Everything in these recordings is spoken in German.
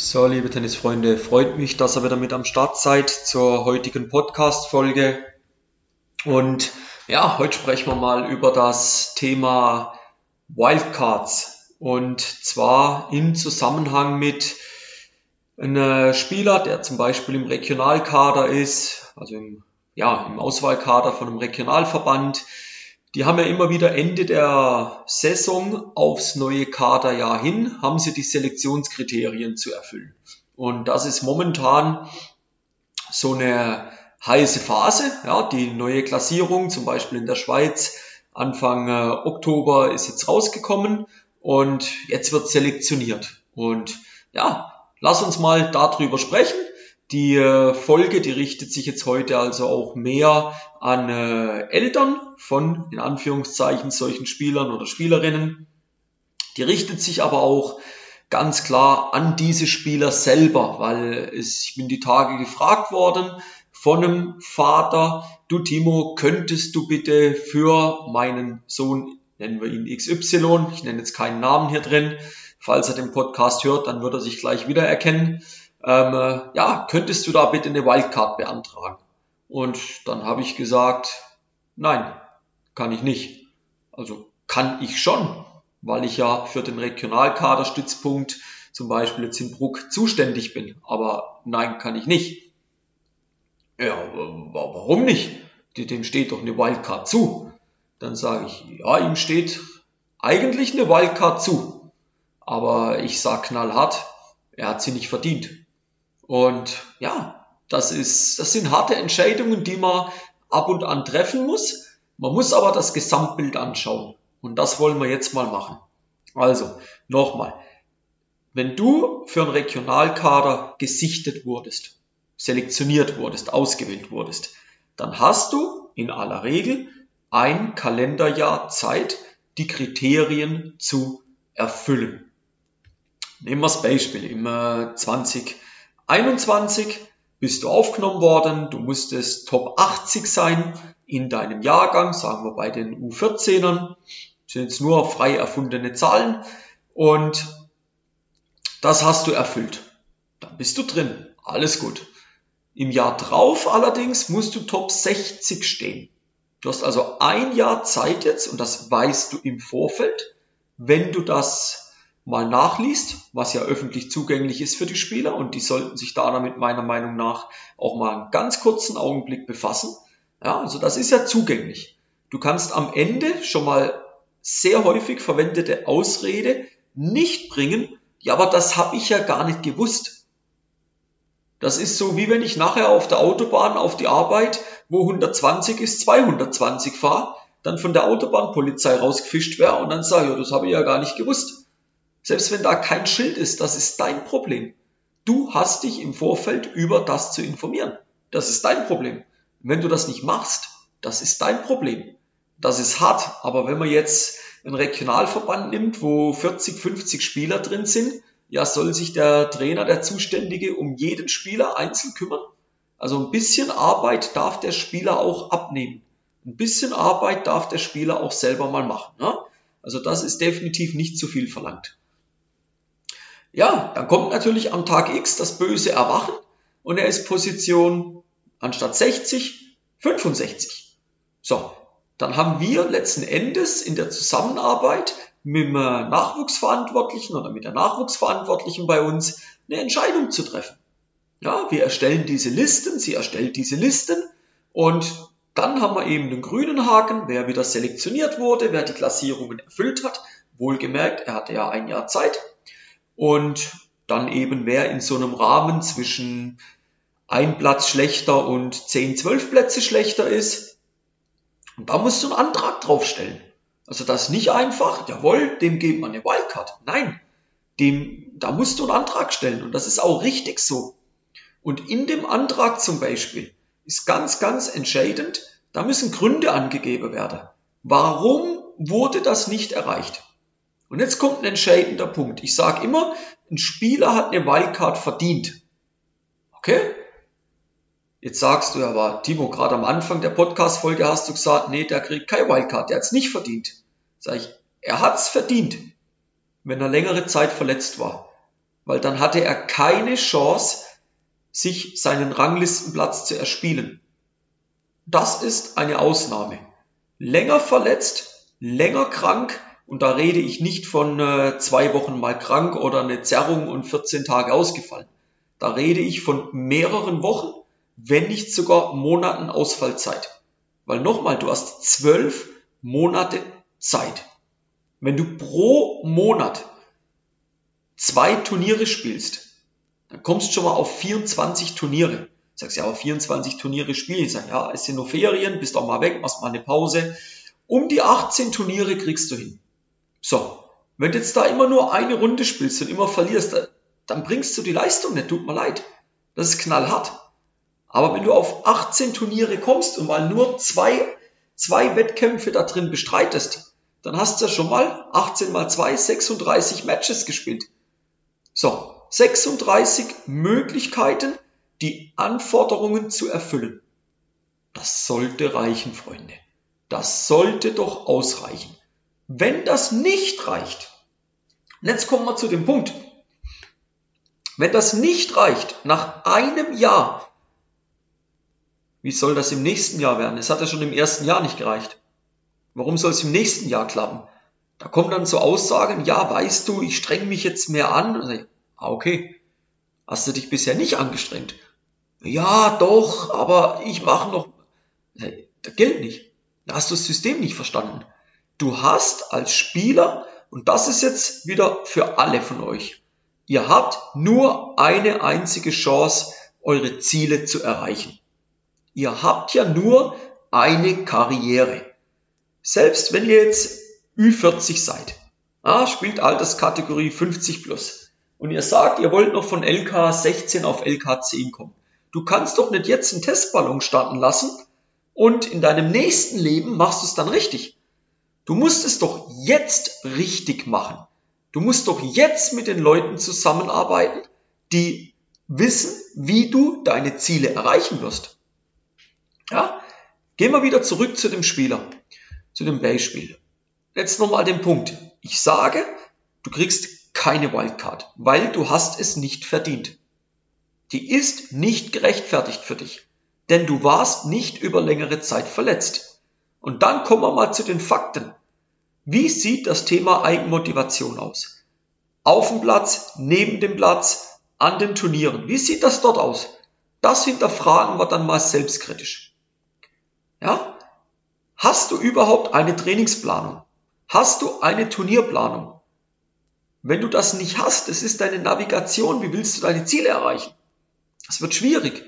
So, liebe Tennisfreunde, freut mich, dass ihr wieder mit am Start seid zur heutigen Podcast-Folge. Und ja, heute sprechen wir mal über das Thema Wildcards. Und zwar im Zusammenhang mit einem Spieler, der zum Beispiel im Regionalkader ist, also im, ja, im Auswahlkader von einem Regionalverband, die haben ja immer wieder Ende der Saison aufs neue Kaderjahr hin, haben sie die Selektionskriterien zu erfüllen. Und das ist momentan so eine heiße Phase. Ja, die neue Klassierung, zum Beispiel in der Schweiz, Anfang äh, Oktober ist jetzt rausgekommen und jetzt wird selektioniert. Und ja, lass uns mal darüber sprechen. Die äh, Folge, die richtet sich jetzt heute also auch mehr an äh, Eltern von, in Anführungszeichen, solchen Spielern oder Spielerinnen. Die richtet sich aber auch ganz klar an diese Spieler selber, weil es, ich bin die Tage gefragt worden von einem Vater, du Timo, könntest du bitte für meinen Sohn, nennen wir ihn XY, ich nenne jetzt keinen Namen hier drin, falls er den Podcast hört, dann wird er sich gleich wiedererkennen, ähm, äh, ja, könntest du da bitte eine Wildcard beantragen? Und dann habe ich gesagt, nein, kann ich nicht. Also kann ich schon, weil ich ja für den Regionalkaderstützpunkt zum Beispiel jetzt in Bruck zuständig bin. Aber nein, kann ich nicht. Ja, warum nicht? Dem steht doch eine Wildcard zu. Dann sage ich, ja, ihm steht eigentlich eine Wildcard zu. Aber ich sage knallhart, er hat sie nicht verdient. Und ja, das ist, das sind harte Entscheidungen, die man ab und an treffen muss. Man muss aber das Gesamtbild anschauen. Und das wollen wir jetzt mal machen. Also, nochmal. Wenn du für einen Regionalkader gesichtet wurdest, selektioniert wurdest, ausgewählt wurdest, dann hast du in aller Regel ein Kalenderjahr Zeit, die Kriterien zu erfüllen. Nehmen wir das Beispiel im 20 21 bist du aufgenommen worden, du musstest Top 80 sein in deinem Jahrgang, sagen wir bei den U14ern, sind jetzt nur frei erfundene Zahlen und das hast du erfüllt. Dann bist du drin, alles gut. Im Jahr drauf allerdings musst du Top 60 stehen. Du hast also ein Jahr Zeit jetzt und das weißt du im Vorfeld, wenn du das mal nachliest, was ja öffentlich zugänglich ist für die Spieler und die sollten sich da damit meiner Meinung nach auch mal einen ganz kurzen Augenblick befassen. Ja, also das ist ja zugänglich. Du kannst am Ende schon mal sehr häufig verwendete Ausrede nicht bringen, ja, aber das habe ich ja gar nicht gewusst. Das ist so, wie wenn ich nachher auf der Autobahn auf die Arbeit, wo 120 ist, 220 fahre, dann von der Autobahnpolizei rausgefischt wäre und dann sage, ja, das habe ich ja gar nicht gewusst. Selbst wenn da kein Schild ist, das ist dein Problem. Du hast dich im Vorfeld über das zu informieren. Das ist dein Problem. wenn du das nicht machst, das ist dein Problem. Das ist hart. Aber wenn man jetzt einen Regionalverband nimmt, wo 40, 50 Spieler drin sind, ja, soll sich der Trainer, der Zuständige um jeden Spieler einzeln kümmern? Also ein bisschen Arbeit darf der Spieler auch abnehmen. Ein bisschen Arbeit darf der Spieler auch selber mal machen. Ne? Also das ist definitiv nicht zu viel verlangt. Ja, dann kommt natürlich am Tag X das böse Erwachen und er ist Position anstatt 60 65. So, dann haben wir letzten Endes in der Zusammenarbeit mit dem Nachwuchsverantwortlichen oder mit der Nachwuchsverantwortlichen bei uns eine Entscheidung zu treffen. Ja, wir erstellen diese Listen, sie erstellt diese Listen und dann haben wir eben den grünen Haken, wer wieder selektioniert wurde, wer die Klassierungen erfüllt hat. Wohlgemerkt, er hatte ja ein Jahr Zeit und dann eben wer in so einem Rahmen zwischen ein Platz schlechter und 10, 12 Plätze schlechter ist. Und da musst du einen Antrag draufstellen. Also das ist nicht einfach, jawohl, dem geben wir eine Wildcard. Nein, dem, da musst du einen Antrag stellen und das ist auch richtig so. Und in dem Antrag zum Beispiel ist ganz, ganz entscheidend, da müssen Gründe angegeben werden. Warum wurde das nicht erreicht? Und jetzt kommt ein entscheidender Punkt. Ich sage immer, ein Spieler hat eine Wildcard verdient. Okay? Jetzt sagst du aber, Timo, gerade am Anfang der Podcast-Folge hast du gesagt, nee, der kriegt keine Wildcard, der hat's nicht verdient. Sag ich, er hat's verdient, wenn er längere Zeit verletzt war. weil dann hatte er keine Chance, sich seinen Ranglistenplatz zu erspielen. Das ist eine Ausnahme. Länger verletzt, länger krank, und da rede ich nicht von äh, zwei Wochen mal krank oder eine Zerrung und 14 Tage ausgefallen. Da rede ich von mehreren Wochen, wenn nicht sogar Monaten Ausfallzeit. Weil nochmal, du hast zwölf Monate Zeit. Wenn du pro Monat zwei Turniere spielst, dann kommst du schon mal auf 24 Turniere. Sagst ja, auf 24 Turniere spielen. Sag, ja, es sind nur Ferien, bist auch mal weg, machst mal eine Pause. Um die 18 Turniere kriegst du hin. So, wenn du jetzt da immer nur eine Runde spielst und immer verlierst, dann bringst du die Leistung nicht, tut mir leid. Das ist knallhart. Aber wenn du auf 18 Turniere kommst und mal nur zwei, zwei Wettkämpfe da drin bestreitest, dann hast du ja schon mal 18 mal 2, 36 Matches gespielt. So, 36 Möglichkeiten, die Anforderungen zu erfüllen. Das sollte reichen, Freunde. Das sollte doch ausreichen. Wenn das nicht reicht, und jetzt kommen wir zu dem Punkt, wenn das nicht reicht, nach einem Jahr, wie soll das im nächsten Jahr werden? Es hat ja schon im ersten Jahr nicht gereicht. Warum soll es im nächsten Jahr klappen? Da kommen dann so Aussagen, ja, weißt du, ich streng mich jetzt mehr an. Ah, okay. Hast du dich bisher nicht angestrengt? Ja, doch, aber ich mache noch. Das gilt nicht. Da hast du das System nicht verstanden. Du hast als Spieler, und das ist jetzt wieder für alle von euch, ihr habt nur eine einzige Chance, eure Ziele zu erreichen. Ihr habt ja nur eine Karriere. Selbst wenn ihr jetzt Ü40 seid, ah, spielt Alterskategorie 50 plus, und ihr sagt, ihr wollt noch von LK 16 auf LK 10 kommen. Du kannst doch nicht jetzt einen Testballon starten lassen und in deinem nächsten Leben machst du es dann richtig. Du musst es doch jetzt richtig machen. Du musst doch jetzt mit den Leuten zusammenarbeiten, die wissen, wie du deine Ziele erreichen wirst. Ja? Gehen wir wieder zurück zu dem Spieler, zu dem Beispiel. Jetzt nochmal den Punkt. Ich sage, du kriegst keine Wildcard, weil du hast es nicht verdient. Die ist nicht gerechtfertigt für dich, denn du warst nicht über längere Zeit verletzt. Und dann kommen wir mal zu den Fakten. Wie sieht das Thema Eigenmotivation aus? Auf dem Platz, neben dem Platz, an den Turnieren. Wie sieht das dort aus? Das hinterfragen wir dann mal selbstkritisch. Ja? Hast du überhaupt eine Trainingsplanung? Hast du eine Turnierplanung? Wenn du das nicht hast, es ist deine Navigation, wie willst du deine Ziele erreichen? Das wird schwierig.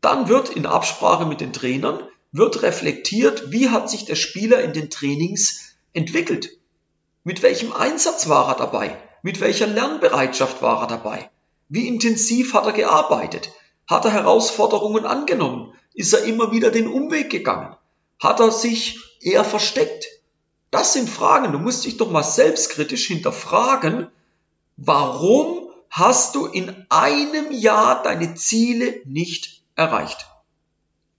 Dann wird in Absprache mit den Trainern, wird reflektiert, wie hat sich der Spieler in den Trainings entwickelt? Mit welchem Einsatz war er dabei? Mit welcher Lernbereitschaft war er dabei? Wie intensiv hat er gearbeitet? Hat er Herausforderungen angenommen? Ist er immer wieder den Umweg gegangen? Hat er sich eher versteckt? Das sind Fragen. Du musst dich doch mal selbstkritisch hinterfragen, warum hast du in einem Jahr deine Ziele nicht erreicht?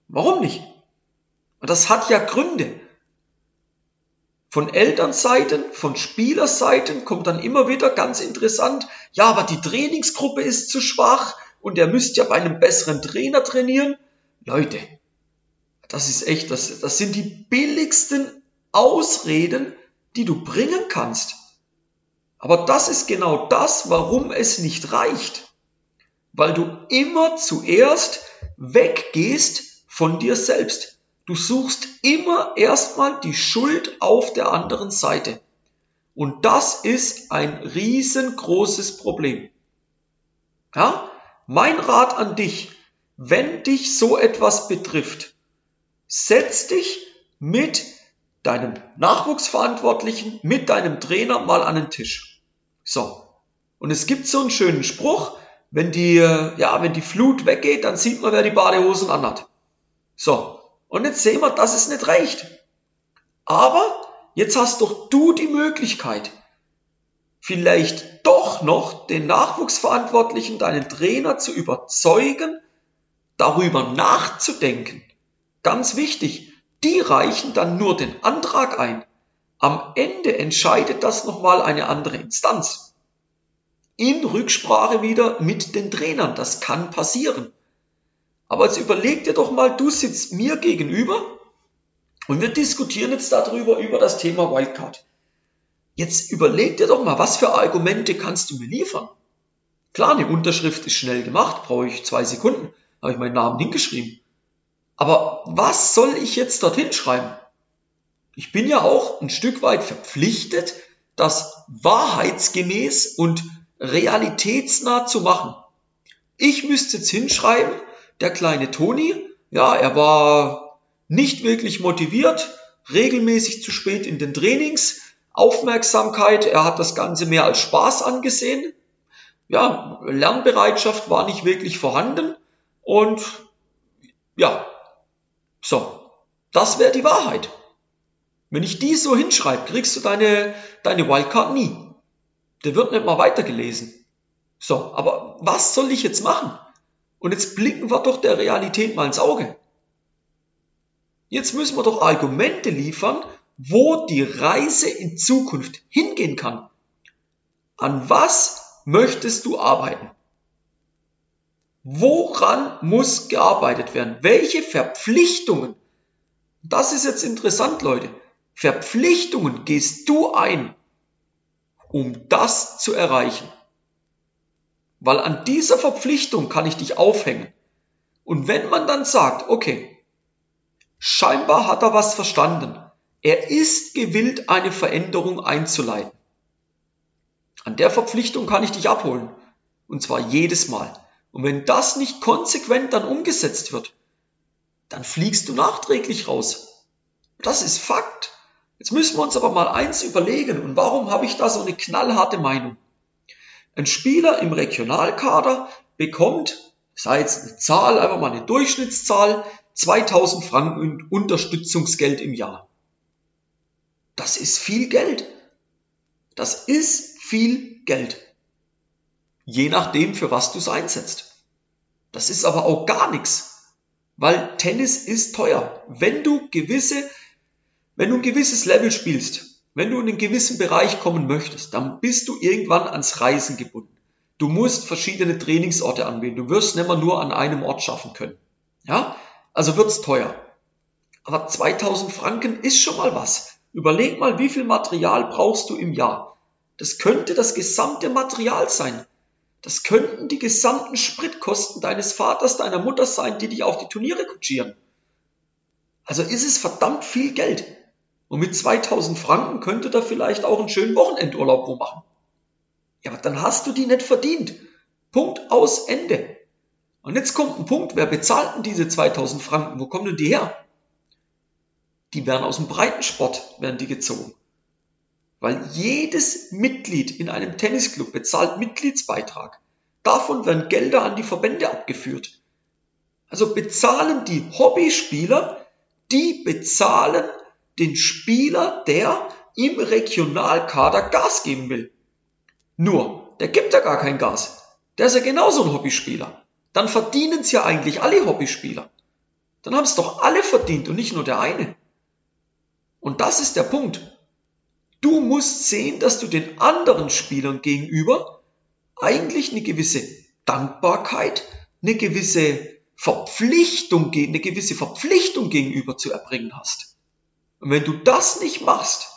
Warum nicht? Und das hat ja Gründe. Von Elternseiten, von Spielerseiten kommt dann immer wieder ganz interessant, ja, aber die Trainingsgruppe ist zu schwach und er müsste ja bei einem besseren Trainer trainieren. Leute, das ist echt, das, das sind die billigsten Ausreden, die du bringen kannst. Aber das ist genau das, warum es nicht reicht. Weil du immer zuerst weggehst von dir selbst. Du suchst immer erstmal die Schuld auf der anderen Seite. Und das ist ein riesengroßes Problem. Ja? Mein Rat an dich, wenn dich so etwas betrifft, setz dich mit deinem Nachwuchsverantwortlichen, mit deinem Trainer mal an den Tisch. So. Und es gibt so einen schönen Spruch, wenn die, ja, wenn die Flut weggeht, dann sieht man, wer die Badehosen anhat. So. Und jetzt sehen wir, dass es nicht reicht. Aber jetzt hast doch du die Möglichkeit, vielleicht doch noch den Nachwuchsverantwortlichen, deinen Trainer zu überzeugen, darüber nachzudenken. Ganz wichtig, die reichen dann nur den Antrag ein. Am Ende entscheidet das nochmal eine andere Instanz. in Rücksprache wieder mit den Trainern. Das kann passieren. Aber jetzt überleg dir doch mal, du sitzt mir gegenüber und wir diskutieren jetzt darüber, über das Thema Wildcard. Jetzt überleg dir doch mal, was für Argumente kannst du mir liefern? Klar, eine Unterschrift ist schnell gemacht, brauche ich zwei Sekunden, habe ich meinen Namen hingeschrieben. Aber was soll ich jetzt dorthin schreiben? Ich bin ja auch ein Stück weit verpflichtet, das wahrheitsgemäß und realitätsnah zu machen. Ich müsste jetzt hinschreiben, der kleine Toni, ja, er war nicht wirklich motiviert, regelmäßig zu spät in den Trainings, Aufmerksamkeit, er hat das Ganze mehr als Spaß angesehen, ja, Lernbereitschaft war nicht wirklich vorhanden und ja, so, das wäre die Wahrheit. Wenn ich die so hinschreibe, kriegst du deine, deine Wildcard nie. Der wird nicht mal weitergelesen. So, aber was soll ich jetzt machen? Und jetzt blicken wir doch der Realität mal ins Auge. Jetzt müssen wir doch Argumente liefern, wo die Reise in Zukunft hingehen kann. An was möchtest du arbeiten? Woran muss gearbeitet werden? Welche Verpflichtungen? Das ist jetzt interessant, Leute. Verpflichtungen gehst du ein, um das zu erreichen. Weil an dieser Verpflichtung kann ich dich aufhängen. Und wenn man dann sagt, okay, scheinbar hat er was verstanden, er ist gewillt, eine Veränderung einzuleiten. An der Verpflichtung kann ich dich abholen. Und zwar jedes Mal. Und wenn das nicht konsequent dann umgesetzt wird, dann fliegst du nachträglich raus. Das ist Fakt. Jetzt müssen wir uns aber mal eins überlegen. Und warum habe ich da so eine knallharte Meinung? Ein Spieler im Regionalkader bekommt, sei jetzt eine Zahl, einfach mal eine Durchschnittszahl, 2000 Franken Unterstützungsgeld im Jahr. Das ist viel Geld. Das ist viel Geld. Je nachdem, für was du es einsetzt. Das ist aber auch gar nichts, weil Tennis ist teuer. Wenn du gewisse, wenn du ein gewisses Level spielst, wenn du in einen gewissen Bereich kommen möchtest, dann bist du irgendwann ans Reisen gebunden. Du musst verschiedene Trainingsorte anwählen. Du wirst nicht mehr nur an einem Ort schaffen können. Ja? Also wird's teuer. Aber 2000 Franken ist schon mal was. Überleg mal, wie viel Material brauchst du im Jahr? Das könnte das gesamte Material sein. Das könnten die gesamten Spritkosten deines Vaters, deiner Mutter sein, die dich auf die Turniere kutschieren. Also ist es verdammt viel Geld. Und mit 2000 Franken könnte da vielleicht auch einen schönen Wochenendurlaub wo machen. Ja, aber dann hast du die nicht verdient. Punkt aus Ende. Und jetzt kommt ein Punkt, wer bezahlt denn diese 2000 Franken? Wo kommen denn die her? Die werden aus dem Breitensport, werden die gezogen. Weil jedes Mitglied in einem Tennisclub bezahlt Mitgliedsbeitrag. Davon werden Gelder an die Verbände abgeführt. Also bezahlen die Hobbyspieler, die bezahlen den Spieler, der im Regionalkader Gas geben will. Nur, der gibt ja gar kein Gas. Der ist ja genauso ein Hobbyspieler. Dann verdienen es ja eigentlich alle Hobbyspieler. Dann haben es doch alle verdient und nicht nur der eine. Und das ist der Punkt. Du musst sehen, dass du den anderen Spielern gegenüber eigentlich eine gewisse Dankbarkeit, eine gewisse Verpflichtung, eine gewisse Verpflichtung gegenüber zu erbringen hast. Und wenn du das nicht machst,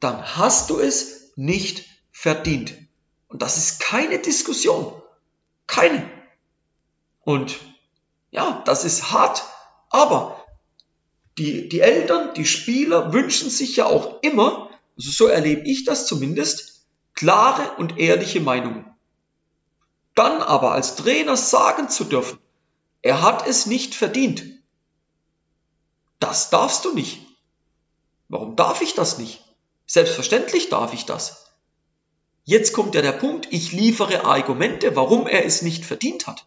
dann hast du es nicht verdient. Und das ist keine Diskussion. Keine. Und ja, das ist hart, aber die, die Eltern, die Spieler wünschen sich ja auch immer, also so erlebe ich das zumindest, klare und ehrliche Meinungen. Dann aber als Trainer sagen zu dürfen, er hat es nicht verdient. Das darfst du nicht. Warum darf ich das nicht? Selbstverständlich darf ich das. Jetzt kommt ja der Punkt, ich liefere Argumente, warum er es nicht verdient hat.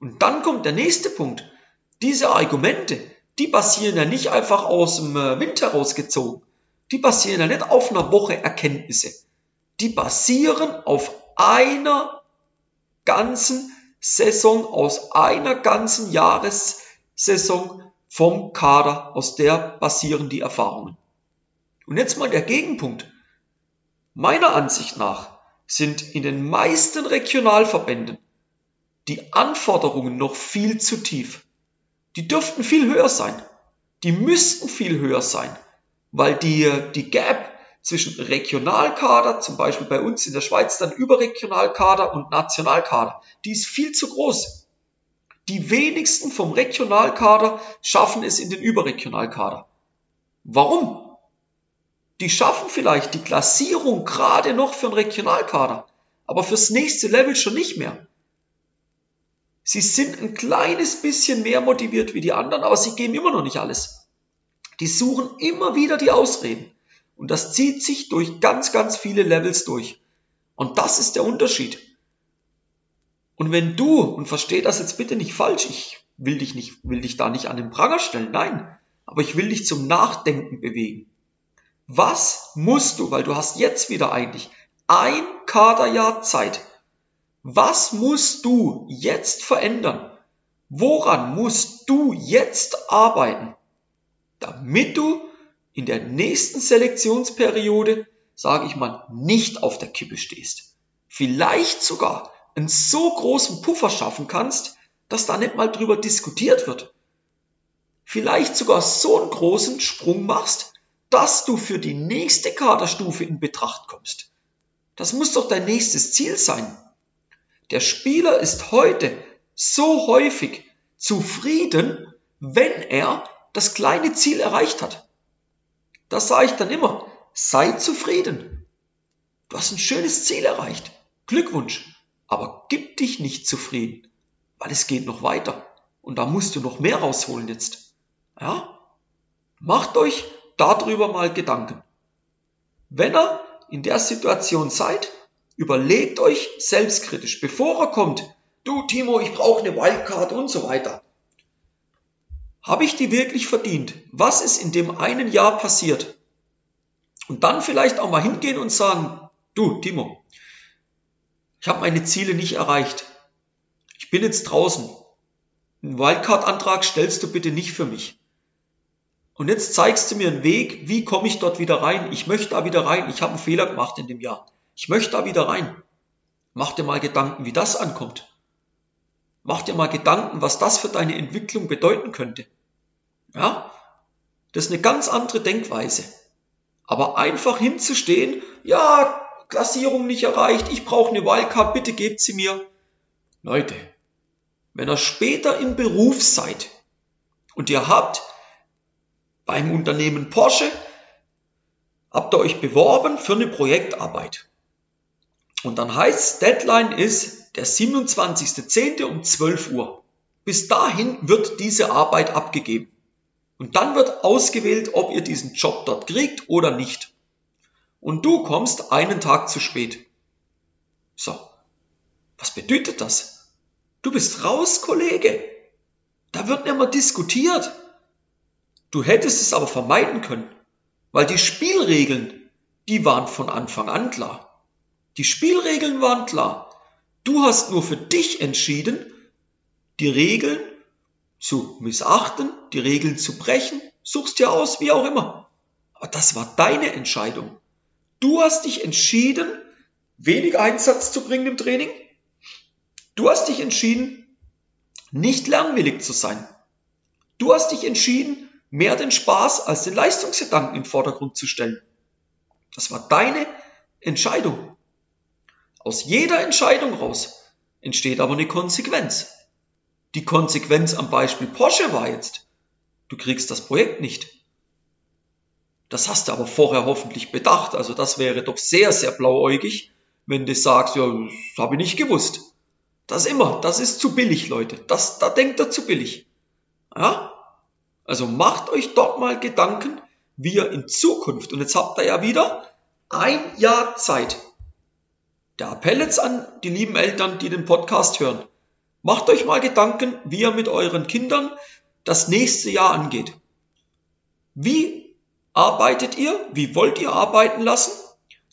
Und dann kommt der nächste Punkt. Diese Argumente, die basieren ja nicht einfach aus dem äh, Wind herausgezogen. Die basieren ja nicht auf einer Woche Erkenntnisse. Die basieren auf einer ganzen Saison, aus einer ganzen Jahressaison vom Kader, aus der basieren die Erfahrungen. Und jetzt mal der Gegenpunkt. Meiner Ansicht nach sind in den meisten Regionalverbänden die Anforderungen noch viel zu tief. Die dürften viel höher sein. Die müssten viel höher sein, weil die, die Gap zwischen Regionalkader, zum Beispiel bei uns in der Schweiz dann Überregionalkader und Nationalkader, die ist viel zu groß. Die wenigsten vom Regionalkader schaffen es in den Überregionalkader. Warum? Die schaffen vielleicht die Klassierung gerade noch für den Regionalkader, aber fürs nächste Level schon nicht mehr. Sie sind ein kleines bisschen mehr motiviert wie die anderen, aber sie geben immer noch nicht alles. Die suchen immer wieder die Ausreden. Und das zieht sich durch ganz, ganz viele Levels durch. Und das ist der Unterschied. Und wenn du, und versteh das jetzt bitte nicht falsch, ich will dich nicht, will dich da nicht an den Pranger stellen, nein, aber ich will dich zum Nachdenken bewegen. Was musst du, weil du hast jetzt wieder eigentlich ein Kaderjahr Zeit. Was musst du jetzt verändern? Woran musst du jetzt arbeiten, damit du in der nächsten Selektionsperiode, sage ich mal, nicht auf der Kippe stehst. Vielleicht sogar einen so großen Puffer schaffen kannst, dass da nicht mal drüber diskutiert wird. Vielleicht sogar so einen großen Sprung machst, dass du für die nächste Kaderstufe in Betracht kommst. Das muss doch dein nächstes Ziel sein. Der Spieler ist heute so häufig zufrieden, wenn er das kleine Ziel erreicht hat. Das sage ich dann immer. Sei zufrieden. Du hast ein schönes Ziel erreicht. Glückwunsch. Aber gib dich nicht zufrieden, weil es geht noch weiter. Und da musst du noch mehr rausholen jetzt. Ja? Macht euch darüber mal Gedanken. Wenn ihr in der Situation seid, überlegt euch selbstkritisch, bevor er kommt, du Timo, ich brauche eine Wildcard und so weiter. Habe ich die wirklich verdient? Was ist in dem einen Jahr passiert? Und dann vielleicht auch mal hingehen und sagen, du Timo, ich habe meine Ziele nicht erreicht. Ich bin jetzt draußen. Einen Wildcard-Antrag stellst du bitte nicht für mich. Und jetzt zeigst du mir einen Weg, wie komme ich dort wieder rein? Ich möchte da wieder rein. Ich habe einen Fehler gemacht in dem Jahr. Ich möchte da wieder rein. Mach dir mal Gedanken, wie das ankommt. Mach dir mal Gedanken, was das für deine Entwicklung bedeuten könnte. Ja? Das ist eine ganz andere Denkweise. Aber einfach hinzustehen, ja, Klassierung nicht erreicht, ich brauche eine Wildcard, bitte gebt sie mir. Leute, wenn ihr später im Beruf seid und ihr habt beim Unternehmen Porsche, habt ihr euch beworben für eine Projektarbeit. Und dann heißt Deadline ist der 27.10. um 12 Uhr. Bis dahin wird diese Arbeit abgegeben. Und dann wird ausgewählt, ob ihr diesen Job dort kriegt oder nicht. Und du kommst einen Tag zu spät. So, was bedeutet das? Du bist raus, Kollege. Da wird mehr diskutiert. Du hättest es aber vermeiden können, weil die Spielregeln, die waren von Anfang an klar. Die Spielregeln waren klar. Du hast nur für dich entschieden, die Regeln zu missachten, die Regeln zu brechen, suchst dir aus, wie auch immer. Aber das war deine Entscheidung. Du hast dich entschieden, wenig Einsatz zu bringen im Training. Du hast dich entschieden, nicht lernwillig zu sein. Du hast dich entschieden, mehr den Spaß als den Leistungsgedanken im Vordergrund zu stellen. Das war deine Entscheidung. Aus jeder Entscheidung raus entsteht aber eine Konsequenz. Die Konsequenz am Beispiel Porsche war jetzt, du kriegst das Projekt nicht. Das hast du aber vorher hoffentlich bedacht. Also das wäre doch sehr, sehr blauäugig, wenn du sagst, ja, das habe ich nicht gewusst. Das immer, das ist zu billig, Leute. Das, da denkt er zu billig. Ja? Also macht euch dort mal Gedanken, wie ihr in Zukunft, und jetzt habt ihr ja wieder ein Jahr Zeit. Der Appell jetzt an die lieben Eltern, die den Podcast hören. Macht euch mal Gedanken, wie ihr mit euren Kindern das nächste Jahr angeht. Wie arbeitet ihr? Wie wollt ihr arbeiten lassen?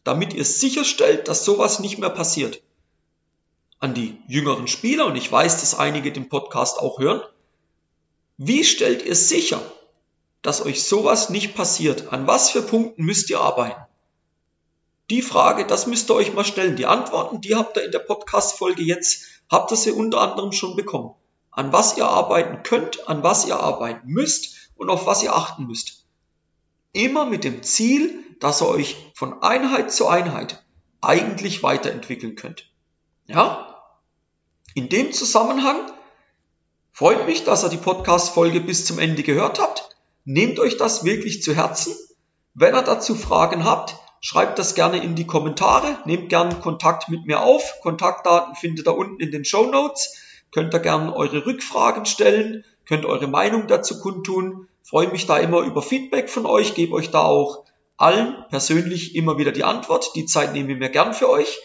Damit ihr sicherstellt, dass sowas nicht mehr passiert. An die jüngeren Spieler, und ich weiß, dass einige den Podcast auch hören. Wie stellt ihr sicher, dass euch sowas nicht passiert? An was für Punkten müsst ihr arbeiten? die Frage, das müsst ihr euch mal stellen. Die Antworten, die habt ihr in der Podcast-Folge jetzt, habt ihr sie unter anderem schon bekommen. An was ihr arbeiten könnt, an was ihr arbeiten müsst und auf was ihr achten müsst. Immer mit dem Ziel, dass ihr euch von Einheit zu Einheit eigentlich weiterentwickeln könnt. Ja? In dem Zusammenhang freut mich, dass ihr die Podcast-Folge bis zum Ende gehört habt. Nehmt euch das wirklich zu Herzen. Wenn ihr dazu Fragen habt, schreibt das gerne in die Kommentare. Nehmt gerne Kontakt mit mir auf. Kontaktdaten findet ihr unten in den Show Notes. Könnt ihr gerne eure Rückfragen stellen, könnt eure Meinung dazu kundtun. Freue mich da immer über Feedback von euch, gebe euch da auch allen persönlich immer wieder die Antwort. Die Zeit nehme ich mir gern für euch.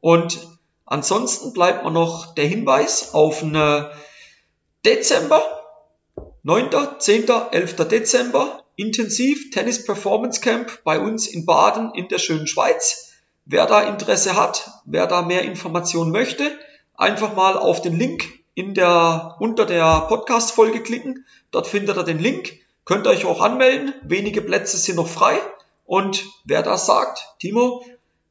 Und ansonsten bleibt mir noch der Hinweis auf eine Dezember, 9., 10., 11. Dezember, intensiv Tennis Performance Camp bei uns in Baden in der schönen Schweiz. Wer da Interesse hat, wer da mehr Informationen möchte, einfach mal auf den Link in der, unter der Podcast-Folge klicken. Dort findet ihr den Link. Könnt ihr euch auch anmelden. Wenige Plätze sind noch frei. Und wer das sagt, Timo,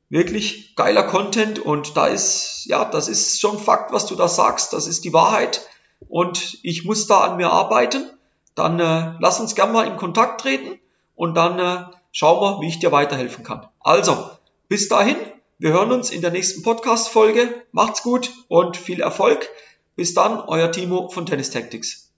wirklich geiler Content und da ist, ja, das ist schon Fakt, was du da sagst. Das ist die Wahrheit und ich muss da an mir arbeiten, dann äh, lass uns gerne mal in Kontakt treten und dann äh, schauen wir, wie ich dir weiterhelfen kann. Also, bis dahin, wir hören uns in der nächsten Podcast-Folge. Macht's gut und viel Erfolg. Bis dann, euer Timo von Tennis Tactics.